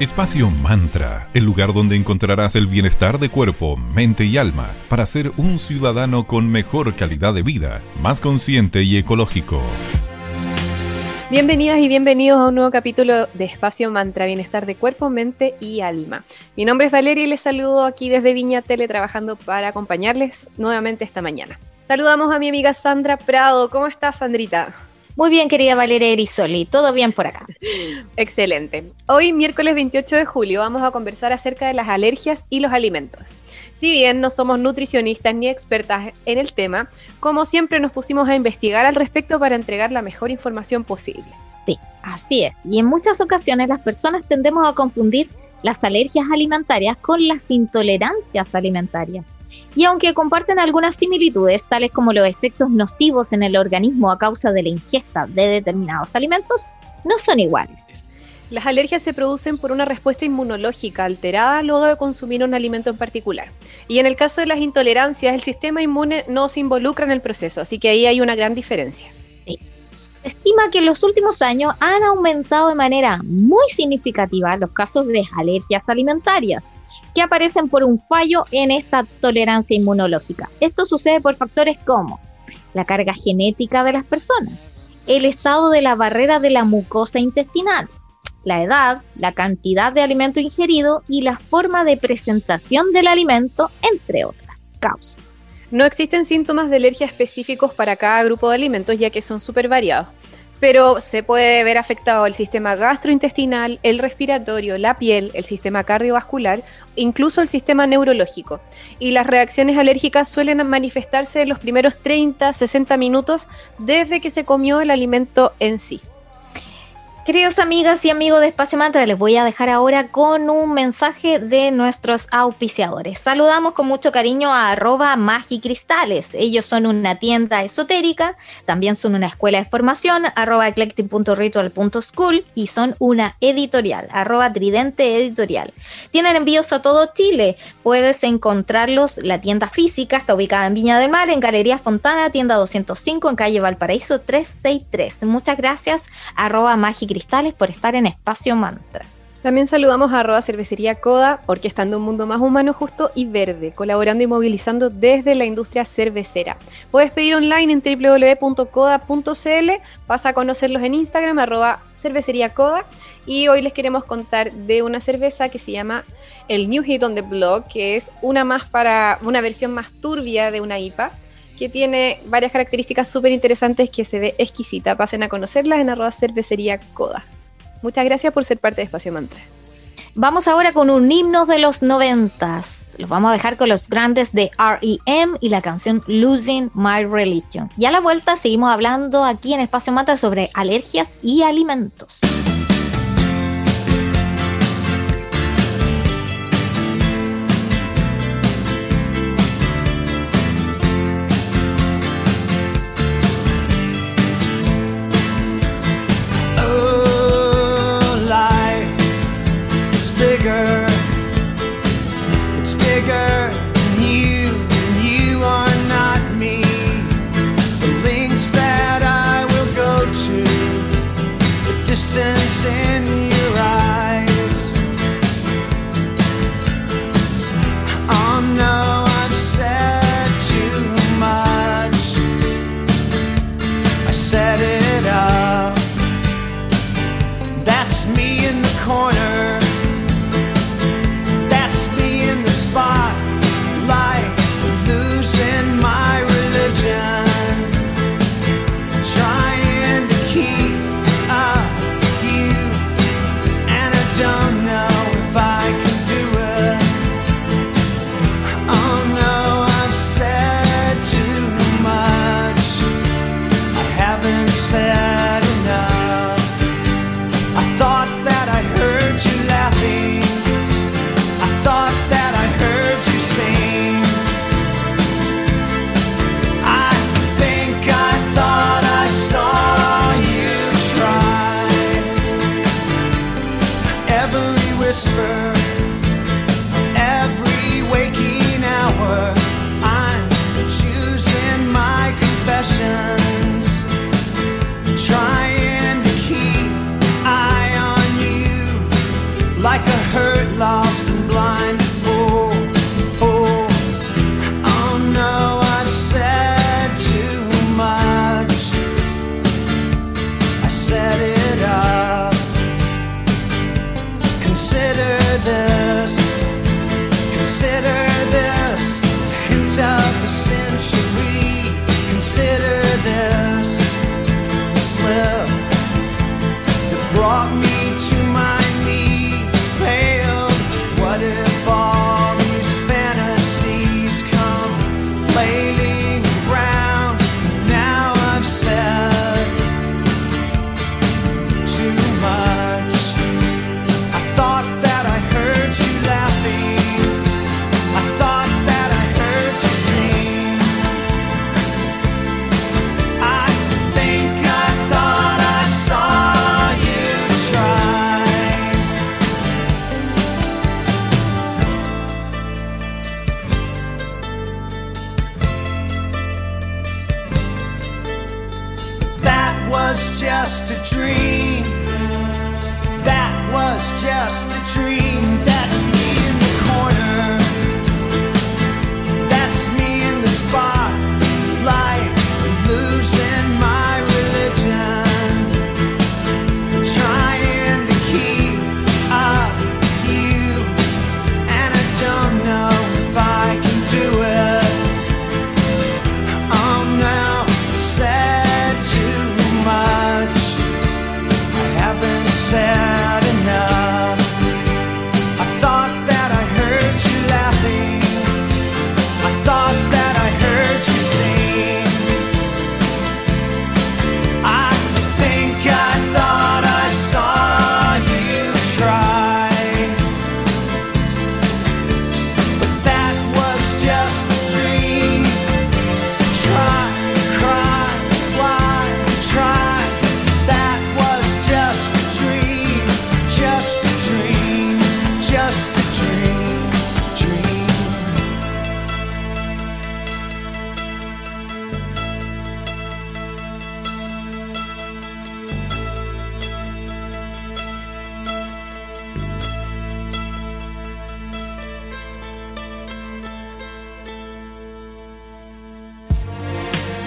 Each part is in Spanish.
Espacio Mantra, el lugar donde encontrarás el bienestar de cuerpo, mente y alma para ser un ciudadano con mejor calidad de vida, más consciente y ecológico. Bienvenidas y bienvenidos a un nuevo capítulo de Espacio Mantra, bienestar de cuerpo, mente y alma. Mi nombre es Valeria y les saludo aquí desde Viña Tele trabajando para acompañarles nuevamente esta mañana. Saludamos a mi amiga Sandra Prado. ¿Cómo estás, Sandrita? Muy bien, querida Valeria Grisoli, todo bien por acá. Excelente. Hoy, miércoles 28 de julio, vamos a conversar acerca de las alergias y los alimentos. Si bien no somos nutricionistas ni expertas en el tema, como siempre nos pusimos a investigar al respecto para entregar la mejor información posible. Sí, así es. Y en muchas ocasiones las personas tendemos a confundir las alergias alimentarias con las intolerancias alimentarias y aunque comparten algunas similitudes, tales como los efectos nocivos en el organismo a causa de la ingesta de determinados alimentos, no son iguales. Las alergias se producen por una respuesta inmunológica alterada luego de consumir un alimento en particular. Y en el caso de las intolerancias, el sistema inmune no se involucra en el proceso, así que ahí hay una gran diferencia. Se estima que en los últimos años han aumentado de manera muy significativa los casos de alergias alimentarias que aparecen por un fallo en esta tolerancia inmunológica. Esto sucede por factores como la carga genética de las personas, el estado de la barrera de la mucosa intestinal, la edad, la cantidad de alimento ingerido y la forma de presentación del alimento, entre otras causas. No existen síntomas de alergia específicos para cada grupo de alimentos ya que son súper variados pero se puede ver afectado el sistema gastrointestinal, el respiratorio, la piel, el sistema cardiovascular, incluso el sistema neurológico. Y las reacciones alérgicas suelen manifestarse en los primeros 30, 60 minutos desde que se comió el alimento en sí. Queridos amigas y amigos de Espacio Mantra, les voy a dejar ahora con un mensaje de nuestros auspiciadores. Saludamos con mucho cariño a arroba. Ellos son una tienda esotérica, también son una escuela de formación, arroba eclectic.ritual.school y son una editorial, arroba tridente editorial. Tienen envíos a todo Chile. Puedes encontrarlos, la tienda física está ubicada en Viña del Mar, en Galería Fontana, tienda 205, en calle Valparaíso 363. Muchas gracias, arroba magicristales Cristales por estar en Espacio Mantra. También saludamos a arroba cervecería Coda, orquestando un mundo más humano, justo y verde, colaborando y movilizando desde la industria cervecera. Puedes pedir online en www.coda.cl, pasa a conocerlos en Instagram, arroba cervecería Coda, y hoy les queremos contar de una cerveza que se llama el New Hit on the Block, que es una más para una versión más turbia de una IPA que tiene varias características súper interesantes que se ve exquisita. Pasen a conocerlas en arroba cervecería Coda. Muchas gracias por ser parte de Espacio Mantra. Vamos ahora con un himno de los noventas. Los vamos a dejar con los grandes de REM y la canción Losing My Religion. Y a la vuelta seguimos hablando aquí en Espacio Mantra sobre alergias y alimentos.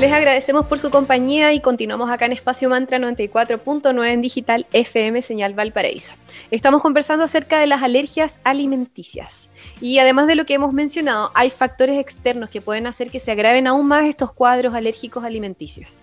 Les agradecemos por su compañía y continuamos acá en Espacio Mantra 94.9 en digital FM Señal Valparaíso. Estamos conversando acerca de las alergias alimenticias. Y además de lo que hemos mencionado, hay factores externos que pueden hacer que se agraven aún más estos cuadros alérgicos alimenticios.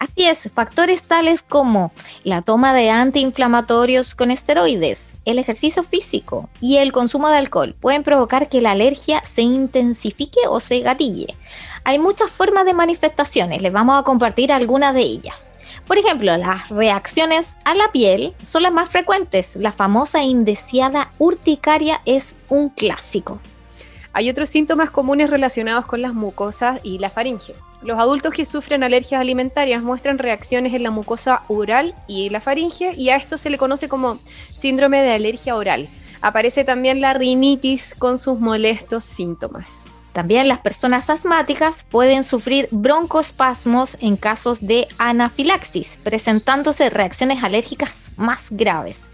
Así es, factores tales como la toma de antiinflamatorios con esteroides, el ejercicio físico y el consumo de alcohol pueden provocar que la alergia se intensifique o se gatille. Hay muchas formas de manifestaciones, les vamos a compartir algunas de ellas. Por ejemplo, las reacciones a la piel son las más frecuentes. La famosa indeseada urticaria es un clásico. Hay otros síntomas comunes relacionados con las mucosas y la faringe. Los adultos que sufren alergias alimentarias muestran reacciones en la mucosa oral y la faringe y a esto se le conoce como síndrome de alergia oral. Aparece también la rinitis con sus molestos síntomas. También las personas asmáticas pueden sufrir broncoespasmos en casos de anafilaxis, presentándose reacciones alérgicas más graves.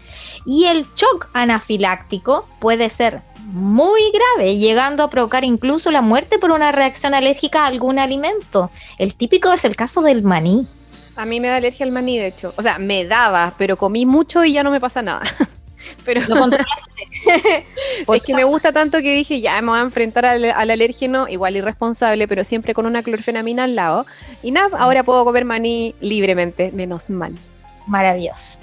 Y el shock anafiláctico puede ser muy grave, llegando a provocar incluso la muerte por una reacción alérgica a algún alimento. El típico es el caso del maní. A mí me da alergia al maní, de hecho. O sea, me daba, pero comí mucho y ya no me pasa nada. Pero Lo controlaste. es que me gusta tanto que dije, ya me voy a enfrentar al, al alérgeno, igual irresponsable, pero siempre con una clorfenamina al lado. Y nada, ahora puedo comer maní libremente, menos mal. Maravilloso.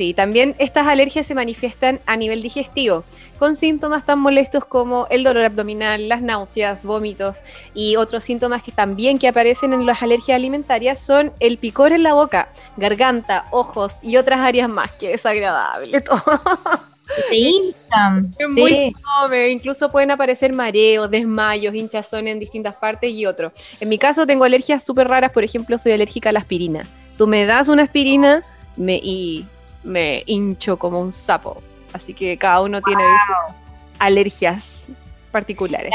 Sí, también estas alergias se manifiestan a nivel digestivo, con síntomas tan molestos como el dolor abdominal, las náuseas, vómitos y otros síntomas que también que aparecen en las alergias alimentarias son el picor en la boca, garganta, ojos y otras áreas más. que desagradable todo. Te hinchan. Es sí. muy fome, incluso pueden aparecer mareos, desmayos, hinchazón en distintas partes y otro. En mi caso tengo alergias súper raras, por ejemplo, soy alérgica a la aspirina. Tú me das una aspirina me, y me hincho como un sapo. Así que cada uno tiene alergias particulares.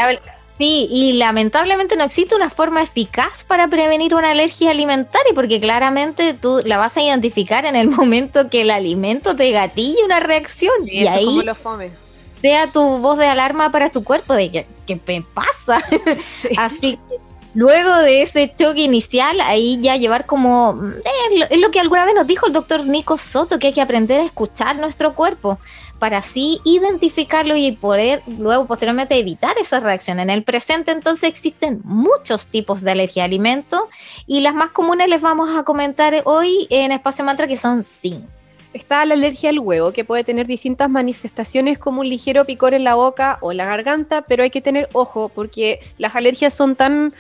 Sí, y lamentablemente no existe una forma eficaz para prevenir una alergia alimentaria, porque claramente tú la vas a identificar en el momento que el alimento te gatille una reacción. Sí, y ahí sea tu voz de alarma para tu cuerpo de que, ¿qué me pasa? Así que luego de ese choque inicial, ahí ya llevar como, eh, es lo que alguna vez nos dijo el doctor Nico Soto, que hay que aprender a escuchar nuestro cuerpo para así identificarlo y poder luego posteriormente evitar esa reacción. En el presente entonces existen muchos tipos de alergia a alimentos y las más comunes les vamos a comentar hoy en Espacio Mantra que son cinco. Está la alergia al huevo, que puede tener distintas manifestaciones como un ligero picor en la boca o la garganta, pero hay que tener ojo porque las alergias son tan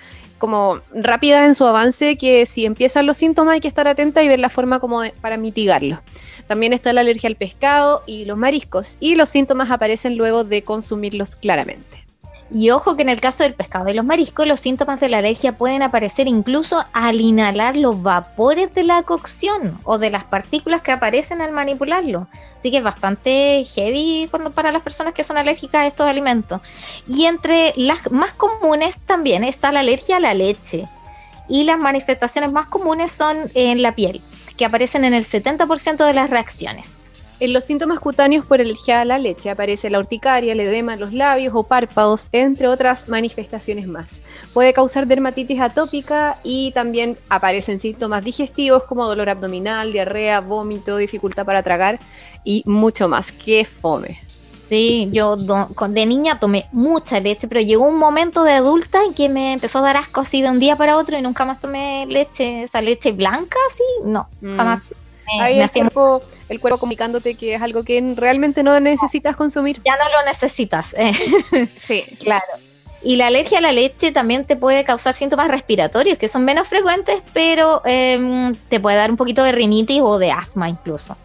como rápidas en su avance que si empiezan los síntomas hay que estar atenta y ver la forma como de- para mitigarlos. También está la alergia al pescado y los mariscos y los síntomas aparecen luego de consumirlos claramente. Y ojo que en el caso del pescado y los mariscos, los síntomas de la alergia pueden aparecer incluso al inhalar los vapores de la cocción o de las partículas que aparecen al manipularlo. Así que es bastante heavy cuando, para las personas que son alérgicas a estos alimentos. Y entre las más comunes también está la alergia a la leche. Y las manifestaciones más comunes son en la piel, que aparecen en el 70% de las reacciones. En los síntomas cutáneos por alergia a la leche aparece la urticaria, el edema en los labios o párpados, entre otras manifestaciones más. Puede causar dermatitis atópica y también aparecen síntomas digestivos como dolor abdominal, diarrea, vómito, dificultad para tragar y mucho más. ¡Qué fome! Sí, yo de niña tomé mucha leche, pero llegó un momento de adulta en que me empezó a dar asco así de un día para otro y nunca más tomé leche, esa leche blanca, así, no, Mm. jamás. Me, Ahí me el cuerpo comunicándote que es algo que realmente no necesitas consumir. ya no lo necesitas, eh, Sí. claro. Y la alergia a la leche también te puede causar síntomas respiratorios que son menos frecuentes, pero em, te puede dar un poquito de rinitis o de asma incluso.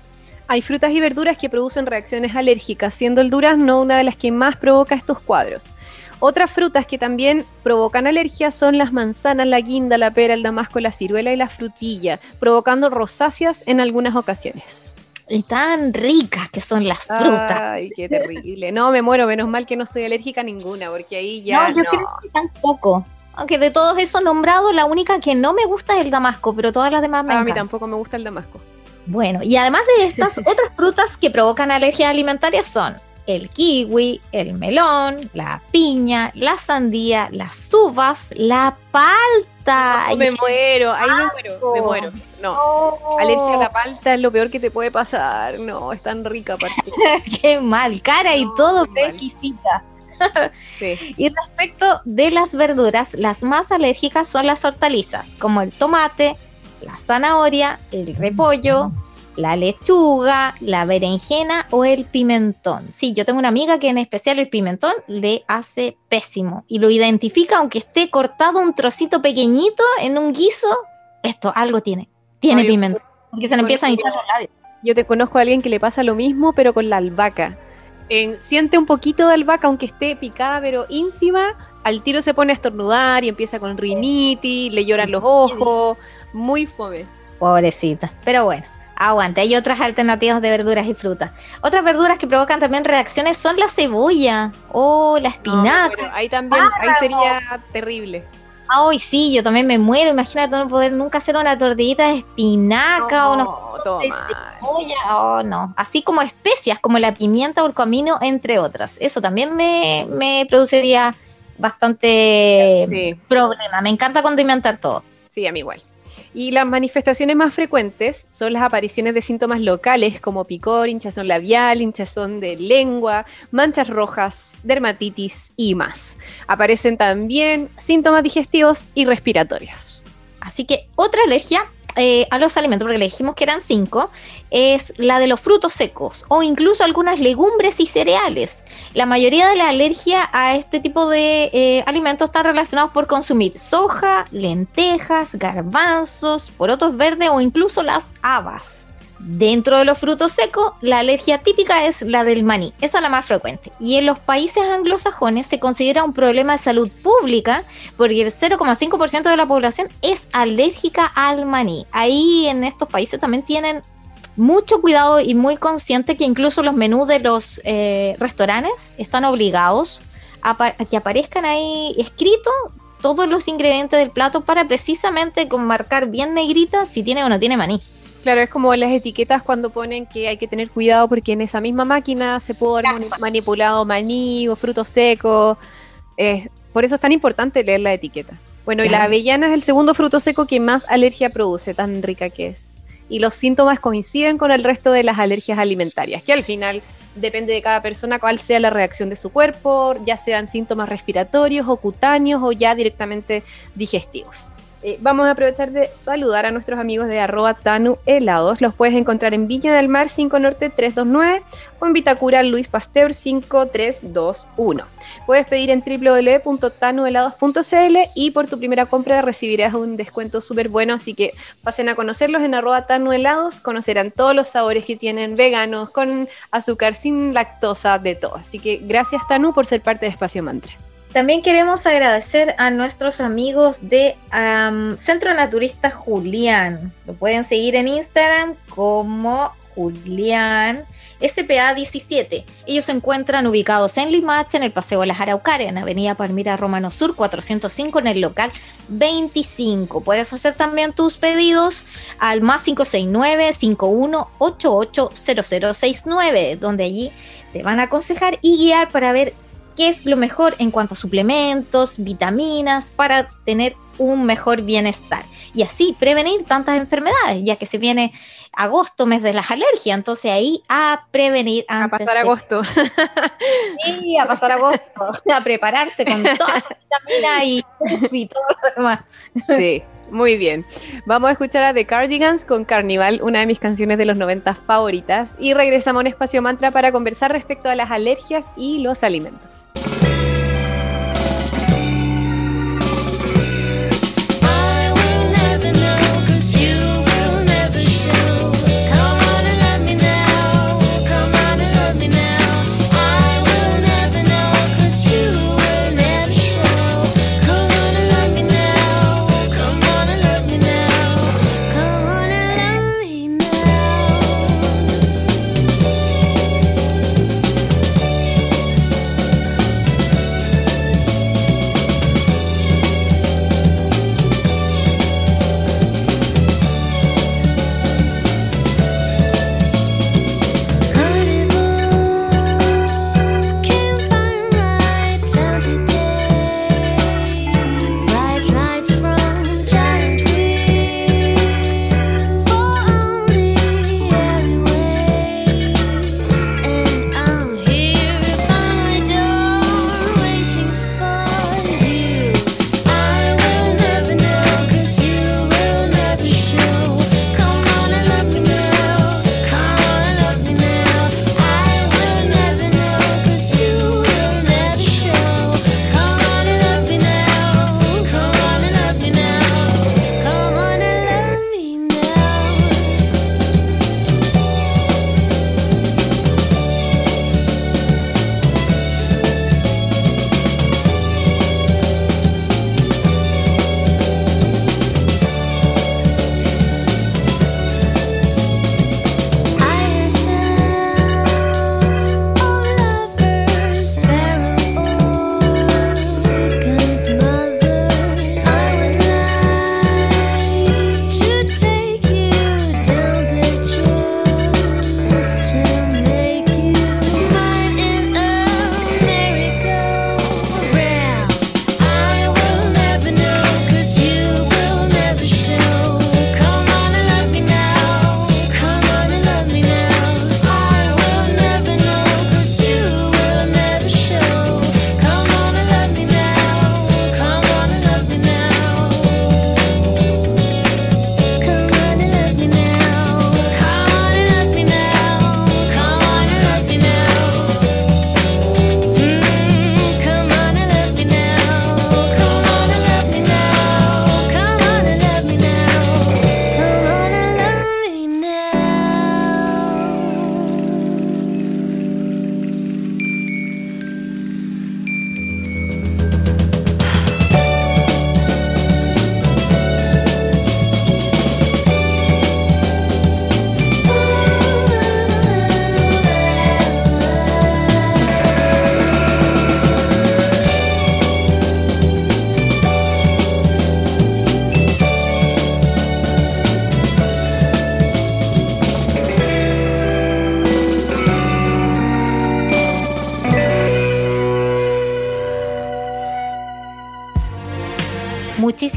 Hay frutas y verduras que producen reacciones alérgicas, siendo el durazno una de las que más provoca estos cuadros. Otras frutas que también provocan alergia son las manzanas, la guinda, la pera, el damasco, la ciruela y la frutilla, provocando rosáceas en algunas ocasiones. Y tan ricas que son las frutas. Ay, qué terrible. No, me muero, menos mal que no soy alérgica a ninguna, porque ahí ya no, yo no. creo que tampoco. Aunque de todos esos nombrados, la única que no me gusta es el damasco, pero todas las demás me a mí tampoco me gusta el damasco. Bueno, y además de estas otras frutas que provocan alergias alimentarias son el kiwi, el melón, la piña, la sandía, las uvas, la palta. No, me muero, ahí me muero, me muero. No. no. Alergia a la palta es lo peor que te puede pasar. No, es tan rica aparte. Qué mal, cara y No, todo, qué exquisita. Sí. Y respecto de las verduras, las más alérgicas son las hortalizas, como el tomate, la zanahoria, el repollo, la lechuga, la berenjena o el pimentón. Sí, yo tengo una amiga que en especial el pimentón le hace pésimo y lo identifica aunque esté cortado un trocito pequeñito en un guiso. Esto algo tiene, tiene Ay, pimentón, porque se le empiezan a eso- hinchar los labios. Yo te conozco a alguien que le pasa lo mismo, pero con la albahaca. En- siente un poquito de albahaca, aunque esté picada, pero ínfima, al tiro se pone a estornudar y empieza con rinitis, le lloran los ojos. Muy fome. Pobrecita. Pero bueno, aguante. Hay otras alternativas de verduras y frutas. Otras verduras que provocan también reacciones son la cebolla o la No, espinaca. ahí también, ahí sería terrible. Ay, sí, yo también me muero. Imagínate no poder nunca hacer una tortillita de espinaca o unos No, de mal. cebolla. Oh, no. Así como especias como la pimienta o el comino, entre otras. Eso también me, me produciría bastante Sí, problema. Me encanta condimentar todo. sí, a mí igual. Y las manifestaciones más frecuentes son las apariciones de síntomas locales como picor, hinchazón labial, hinchazón de lengua, manchas rojas, dermatitis y más. Aparecen también síntomas digestivos y respiratorios. Así que otra alergia eh, a los alimentos, porque le dijimos que eran cinco, es la de los frutos secos o incluso algunas legumbres y cereales. La mayoría de la alergia a este tipo de eh, alimentos están relacionados por consumir soja, lentejas, garbanzos, porotos verdes o incluso las habas. Dentro de los frutos secos, la alergia típica es la del maní, esa es la más frecuente. Y en los países anglosajones se considera un problema de salud pública porque el 0,5% de la población es alérgica al maní. Ahí en estos países también tienen mucho cuidado y muy consciente que incluso los menús de los eh, restaurantes están obligados que aparezcan ahí escritos todos los ingredientes del plato para precisamente marcar bien negrita si tiene o no tiene maní. Claro, es como las etiquetas cuando ponen que hay que tener cuidado porque en esa misma máquina se puede haber manipulado maní o frutos secos. por eso es tan importante leer la etiqueta. Bueno, y la avellana es el segundo fruto seco que más alergia produce, tan rica que es. Y los síntomas coinciden con el resto de las alergias alimentarias, que al final depende de cada persona cuál sea la reacción de su cuerpo, ya sean síntomas respiratorios o cutáneos o ya directamente digestivos. Eh, vamos a aprovechar de saludar a nuestros amigos de arroba Tanu Helados. Los puedes encontrar en Viña del Mar 5 Norte 329 o en Vitacura Luis Pasteur 5321. Puedes pedir en www.tanuhelados.cl y por tu primera compra recibirás un descuento súper bueno, así que pasen a conocerlos en arroba Tanu Helados, conocerán todos los sabores que tienen veganos, con azúcar, sin lactosa, de todo. Así que gracias Tanu por ser parte de Espacio Mantra. También queremos agradecer a nuestros amigos de Centro Naturista Julián. Lo pueden seguir en Instagram como Julián SPA 17. Ellos se encuentran ubicados en Limache, en el Paseo de las Araucarias, en Avenida Palmira Romano Sur 405, en el local 25. Puedes hacer también tus pedidos al más 569 5188 0069, donde allí te van a aconsejar y guiar para ver qué es lo mejor en cuanto a suplementos, vitaminas, para tener un mejor bienestar y así prevenir tantas enfermedades, ya que se viene agosto, mes de las alergias, entonces ahí a prevenir antes. A pasar agosto. Sí, a pasar agosto, a prepararse con toda la vitamina y, y todo lo demás. Sí. Muy bien. Vamos a escuchar a The Cardigans con Carnival, una de mis canciones de los 90 favoritas. Y regresamos a un espacio mantra para conversar respecto a las alergias y los alimentos. Bye.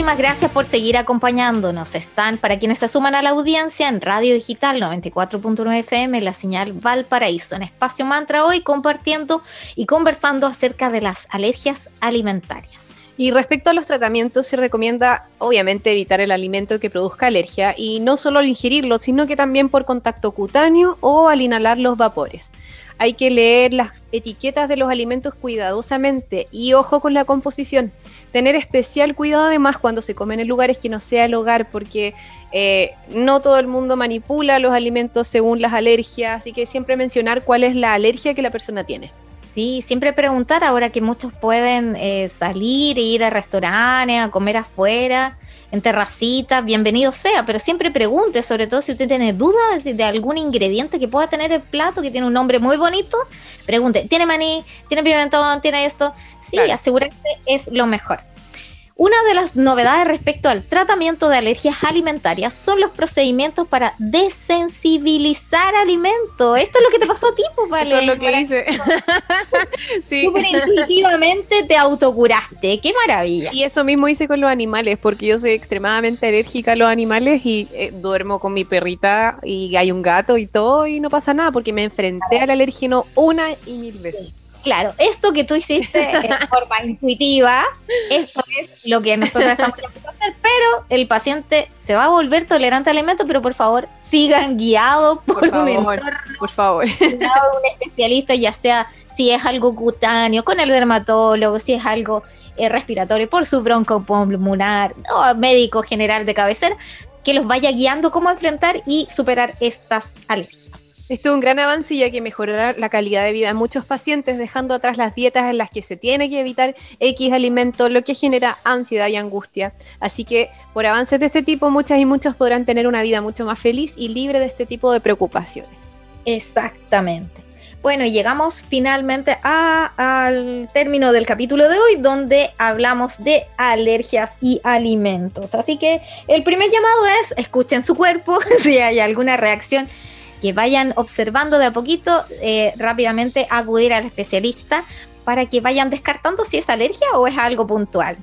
Muchísimas gracias por seguir acompañándonos. Están, para quienes se suman a la audiencia, en Radio Digital 94.9 FM, la señal Valparaíso, en Espacio Mantra, hoy compartiendo y conversando acerca de las alergias alimentarias. Y respecto a los tratamientos, se recomienda obviamente evitar el alimento que produzca alergia y no solo al ingerirlo, sino que también por contacto cutáneo o al inhalar los vapores. Hay que leer las etiquetas de los alimentos cuidadosamente y ojo con la composición. Tener especial cuidado además cuando se comen en lugares que no sea el hogar porque eh, no todo el mundo manipula los alimentos según las alergias, así que siempre mencionar cuál es la alergia que la persona tiene. Sí, siempre preguntar ahora que muchos pueden eh, salir e ir a restaurantes, a comer afuera, en terracitas, bienvenido sea, pero siempre pregunte, sobre todo si usted tiene dudas de, algún ingrediente que pueda tener el plato, que tiene un nombre muy bonito, pregunte, ¿tiene maní? ¿Tiene pimentón? ¿Tiene esto? Sí, asegúrate es lo mejor. Una de las novedades respecto al tratamiento de alergias alimentarias son los procedimientos para desensibilizar alimentos. Esto es lo que te pasó a ti, pues, vale. Eso es lo que hice. sí. Súper intuitivamente te autocuraste. ¡Qué maravilla! Y eso mismo hice con los animales, porque yo soy extremadamente alérgica a los animales y eh, duermo con mi perrita y hay un gato y todo y no pasa nada porque me enfrenté al alérgeno una y mil veces. Claro, esto que tú hiciste de forma intuitiva, esto es lo que nosotros estamos tratando hacer, pero el paciente se va a volver tolerante al alimento, pero por favor sigan guiados por, un entorno, por favor. un especialista, ya sea si es algo cutáneo, con el dermatólogo, si es algo eh, respiratorio, por su broncopulmonar, o médico general de cabecera, que los vaya guiando cómo enfrentar y superar estas alergias. Esto es un gran avance ya que mejorará la calidad de vida de muchos pacientes, dejando atrás las dietas en las que se tiene que evitar X alimento, lo que genera ansiedad y angustia. Así que por avances de este tipo, muchas y muchos podrán tener una vida mucho más feliz y libre de este tipo de preocupaciones. Exactamente. Bueno, llegamos finalmente al término del capítulo de hoy, donde hablamos de alergias y alimentos. Así que el primer llamado es, escuchen su cuerpo, si hay alguna reacción que vayan observando de a poquito, eh, rápidamente acudir al especialista para que vayan descartando si es alergia o es algo puntual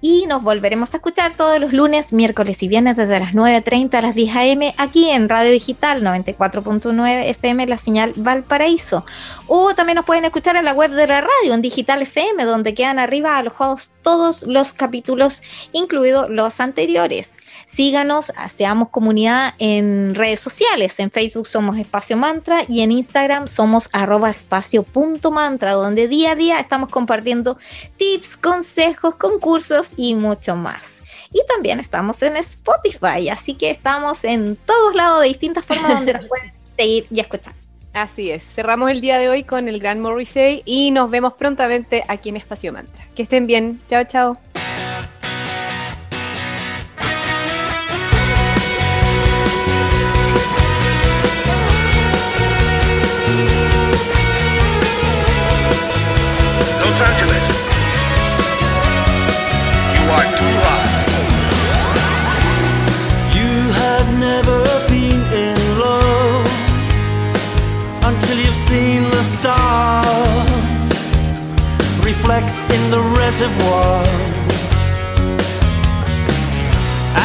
y nos volveremos a escuchar todos los lunes, miércoles y viernes desde las 9.30 a las 10 a.m. aquí en Radio Digital 94.9 FM, la señal Valparaíso. O también nos pueden escuchar en la web de la radio, en Digital FM, donde quedan arriba alojados todos los capítulos, incluidos los anteriores. Síganos, seamos comunidad en redes sociales. En Facebook somos Espacio Mantra y en Instagram somos arroba espacio.mantra, donde día a día estamos compartiendo tips, consejos, concursos y mucho más. Y también estamos en Spotify, así que estamos en todos lados de distintas formas donde nos pueden seguir y escuchar. Así es, cerramos el día de hoy con el gran Morrissey y nos vemos prontamente aquí en Espacio Mantra. Que estén bien, chao, chao.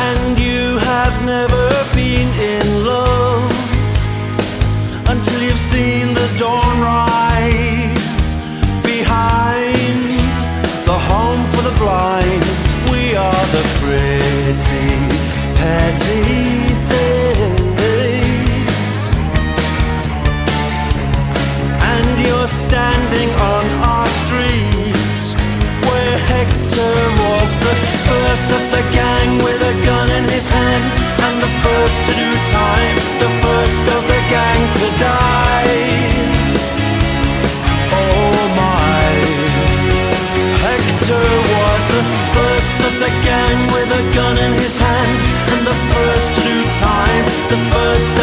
And you have never been in love until you've seen the dawn rise behind the home for the blind We are the pretty, petty things. And you're standing on Hector was the first of the gang with a gun in his hand and the first to do time, the first of the gang to die. Oh my, Hector was the first of the gang with a gun in his hand, and the first to do time, the first